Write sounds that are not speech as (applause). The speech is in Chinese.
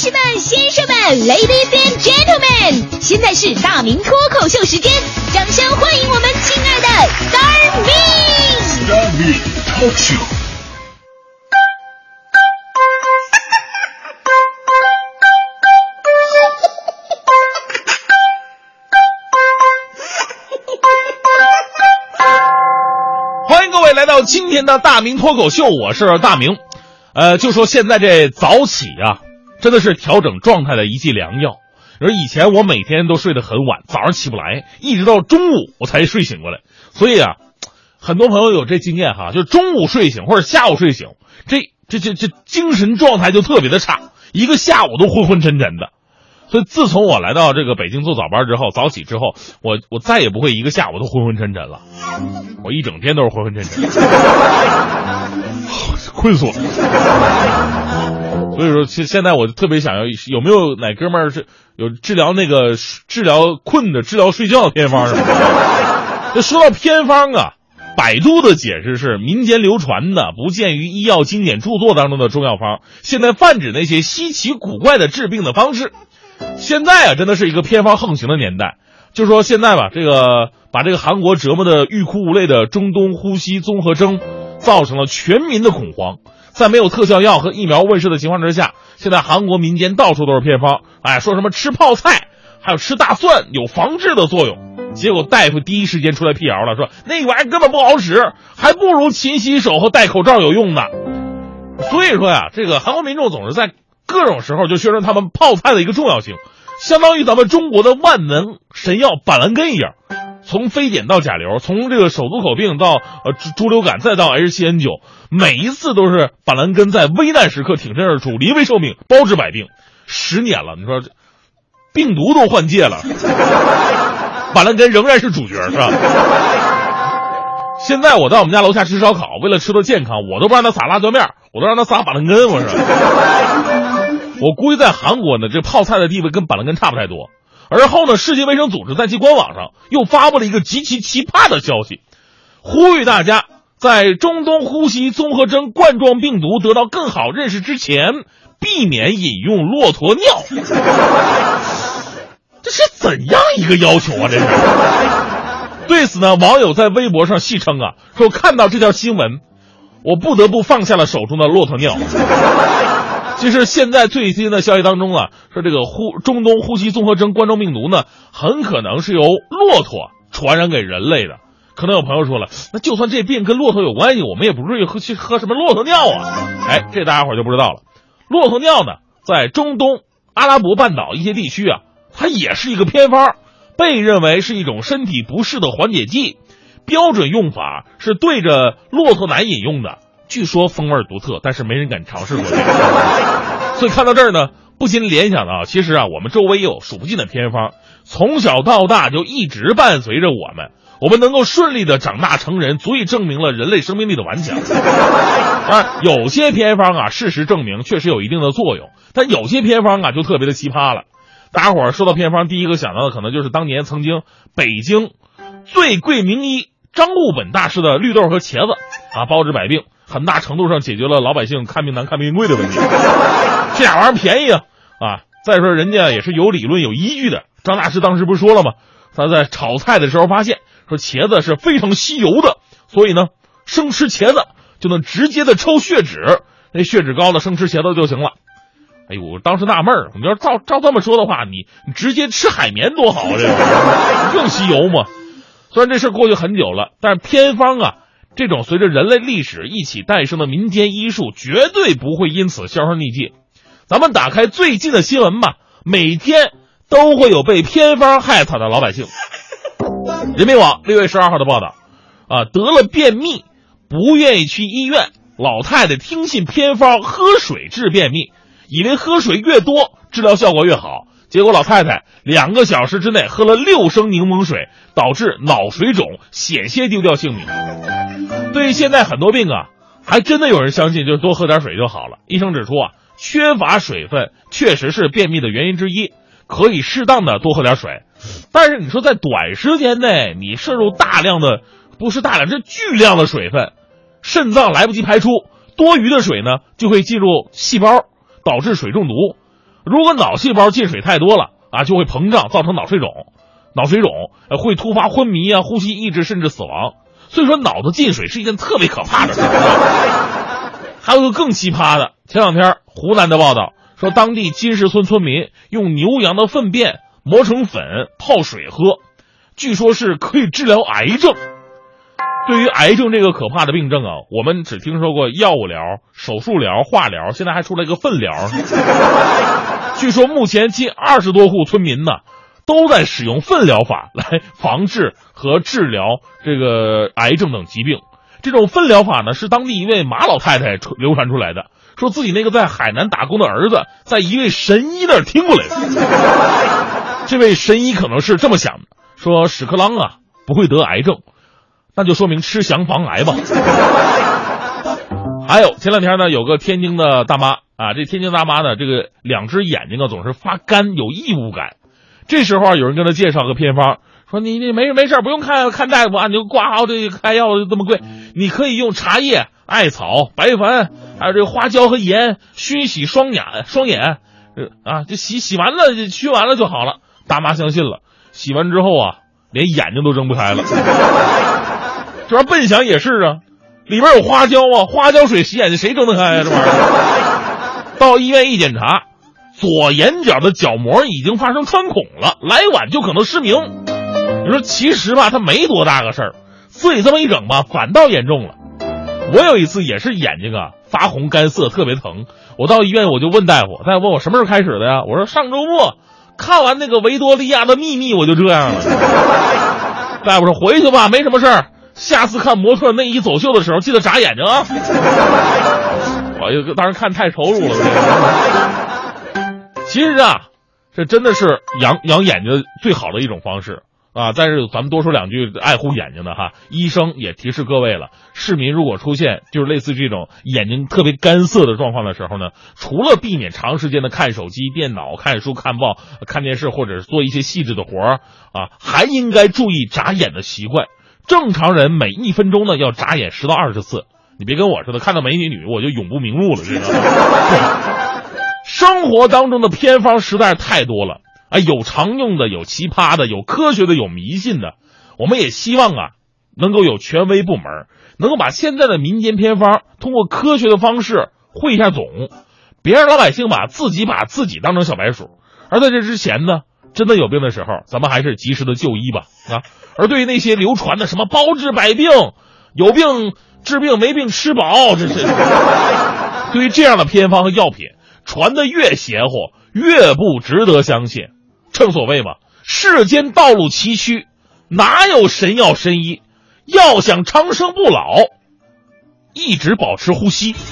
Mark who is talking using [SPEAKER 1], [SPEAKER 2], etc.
[SPEAKER 1] 士们、先生们，Ladies and Gentlemen，现在是大明脱口秀时间，掌声欢迎我们亲爱的 Star
[SPEAKER 2] Me！Star Me Talk Show。
[SPEAKER 3] 欢迎各位来到今天的大明脱口秀，我是大明。呃，就说现在这早起啊，真的是调整状态的一剂良药。而以前我每天都睡得很晚，早上起不来，一直到中午我才睡醒过来。所以啊，很多朋友有这经验哈，就中午睡醒或者下午睡醒，这这这这精神状态就特别的差，一个下午都昏昏沉沉的。所以自从我来到这个北京做早班之后，早起之后，我我再也不会一个下午都昏昏沉沉了，我一整天都是昏昏沉沉，(laughs) 困死我了。所以说，现现在我就特别想要，有没有哪哥们儿是有治疗那个治疗困的、治疗睡觉的偏方什么的？(laughs) 这说到偏方啊，百度的解释是民间流传的、不见于医药经典著作当中的中药方，现在泛指那些稀奇古怪的治病的方式。现在啊，真的是一个偏方横行的年代。就说现在吧，这个把这个韩国折磨的欲哭无泪的中东呼吸综合征，造成了全民的恐慌。在没有特效药和疫苗问世的情况之下，现在韩国民间到处都是偏方，哎，说什么吃泡菜，还有吃大蒜有防治的作用。结果大夫第一时间出来辟谣了，说那玩意儿根本不好使，还不如勤洗手和戴口罩有用呢。所以说呀，这个韩国民众总是在。各种时候就宣传他们泡菜的一个重要性，相当于咱们中国的万能神药板蓝根一样，从非典到甲流，从这个手足口病到呃猪流感，再到 H7N9，每一次都是板蓝根在危难时刻挺身而出，临危受命，包治百病。十年了，你说病毒都换届了，(laughs) 板蓝根仍然是主角，是吧？现在我在我们家楼下吃烧烤，为了吃的健康，我都不让他撒辣椒面，我都让他撒板蓝根，我说。(laughs) 我估计在韩国呢，这泡菜的地位跟板蓝根差不太多。而后呢，世界卫生组织在其官网上又发布了一个极其奇葩的消息，呼吁大家在中东呼吸综合征冠状病毒得到更好认识之前，避免饮用骆驼尿。这是怎样一个要求啊？这是。对此呢，网友在微博上戏称啊，说看到这条新闻，我不得不放下了手中的骆驼尿。其实现在最新的消息当中啊，说这个呼中东呼吸综合征冠状病毒呢，很可能是由骆驼传染给人类的。可能有朋友说了，那就算这病跟骆驼有关系，我们也不至于喝去喝什么骆驼尿啊。哎，这大家伙就不知道了。骆驼尿呢，在中东阿拉伯半岛一些地区啊，它也是一个偏方，被认为是一种身体不适的缓解剂。标准用法是对着骆驼奶饮用的。据说风味独特，但是没人敢尝试过。(laughs) 所以看到这儿呢，不禁联想到，其实啊，我们周围有数不尽的偏方，从小到大就一直伴随着我们。我们能够顺利的长大成人，足以证明了人类生命力的顽强。(laughs) 当然，有些偏方啊，事实证明确实有一定的作用，但有些偏方啊就特别的奇葩了。大家伙儿说到偏方，第一个想到的可能就是当年曾经北京最贵名医张悟本大师的绿豆和茄子啊，包治百病。很大程度上解决了老百姓看病难、看病贵的问题。(laughs) 这俩玩意儿便宜啊啊！再说人家也是有理论、有依据的。张大师当时不是说了吗？他在炒菜的时候发现，说茄子是非常吸油的，所以呢，生吃茄子就能直接的抽血脂，那血脂高的生吃茄子就行了。哎呦，我当时纳闷儿，你要照照这么说的话，你你直接吃海绵多好啊，这个 (laughs) 更吸油嘛。虽然这事过去很久了，但是偏方啊。这种随着人类历史一起诞生的民间医术，绝对不会因此销声匿迹。咱们打开最近的新闻吧，每天都会有被偏方害惨的老百姓。(laughs) 人民网六月十二号的报道，啊，得了便秘，不愿意去医院，老太太听信偏方喝水治便秘，以为喝水越多治疗效果越好，结果老太太两个小时之内喝了六升柠檬水，导致脑水肿，险些丢掉性命。对于现在很多病啊，还真的有人相信，就是多喝点水就好了。医生指出啊，缺乏水分确实是便秘的原因之一，可以适当的多喝点水。但是你说在短时间内你摄入大量的，不是大量，是巨量的水分，肾脏来不及排出，多余的水呢就会进入细胞，导致水中毒。如果脑细胞进水太多了啊，就会膨胀，造成脑水肿。脑水肿呃会突发昏迷啊、呼吸抑制甚至死亡。所以说，脑子进水是一件特别可怕的事。(laughs) 还有个更奇葩的，前两天湖南的报道说，当地金石村村民用牛羊的粪便磨成粉泡水喝，据说是可以治疗癌症。对于癌症这个可怕的病症啊，我们只听说过药物疗、手术疗、化疗，现在还出来一个粪疗。(laughs) 据说目前近二十多户村民呢，都在使用粪疗法来防治和治疗这个癌症等疾病。这种粪疗法呢，是当地一位马老太太传流传出来的，说自己那个在海南打工的儿子，在一位神医那儿听过来的。这位神医可能是这么想的：说屎壳郎啊不会得癌症。那就说明吃翔防癌吧。还有前两天呢，有个天津的大妈啊，这天津大妈呢，这个两只眼睛啊总是发干，有异物感。这时候啊，有人跟她介绍个偏方，说你你没事没事，不用看看大夫啊，你就挂号这开药就这么贵，你可以用茶叶、艾草、白矾，还有这个花椒和盐熏洗双眼，双眼，啊，就洗洗完了，熏完了就好了。大妈相信了，洗完之后啊，连眼睛都睁不开了。(laughs) 这玩意儿笨想也是啊，里边有花椒啊，花椒水洗眼睛谁睁得开呀？这玩意儿，到医院一检查，左眼角的角膜已经发生穿孔了，来晚就可能失明。你说其实吧，他没多大个事儿，自己这么一整吧，反倒严重了。我有一次也是眼睛啊发红干涩，特别疼。我到医院我就问大夫，大夫问我什么时候开始的呀？我说上周末看完那个维多利亚的秘密我就这样了。(laughs) 大夫说回去吧，没什么事儿。下次看模特内衣走秀的时候，记得眨眼睛啊！当时看太投入了。其实啊，这真的是养养眼睛最好的一种方式啊！但是咱们多说两句爱护眼睛的哈，医生也提示各位了：市民如果出现就是类似这种眼睛特别干涩的状况的时候呢，除了避免长时间的看手机、电脑、看书、看报、看电视，或者是做一些细致的活儿啊，还应该注意眨眼的习惯。正常人每一分钟呢要眨眼十到二十次，你别跟我似的，看到美女女我就永不瞑目了。这个 (laughs) 生活当中的偏方实在是太多了啊，有常用的，有奇葩的，有科学的，有迷信的。我们也希望啊，能够有权威部门能够把现在的民间偏方通过科学的方式汇一下总，别让老百姓把自己把自己当成小白鼠。而在这之前呢，真的有病的时候，咱们还是及时的就医吧啊。而对于那些流传的什么包治百病，有病治病没病吃饱，这是 (laughs) 对于这样的偏方和药品，传的越邪乎，越不值得相信。正所谓嘛，世间道路崎岖，哪有神药神医？要想长生不老，一直保持呼吸。(laughs)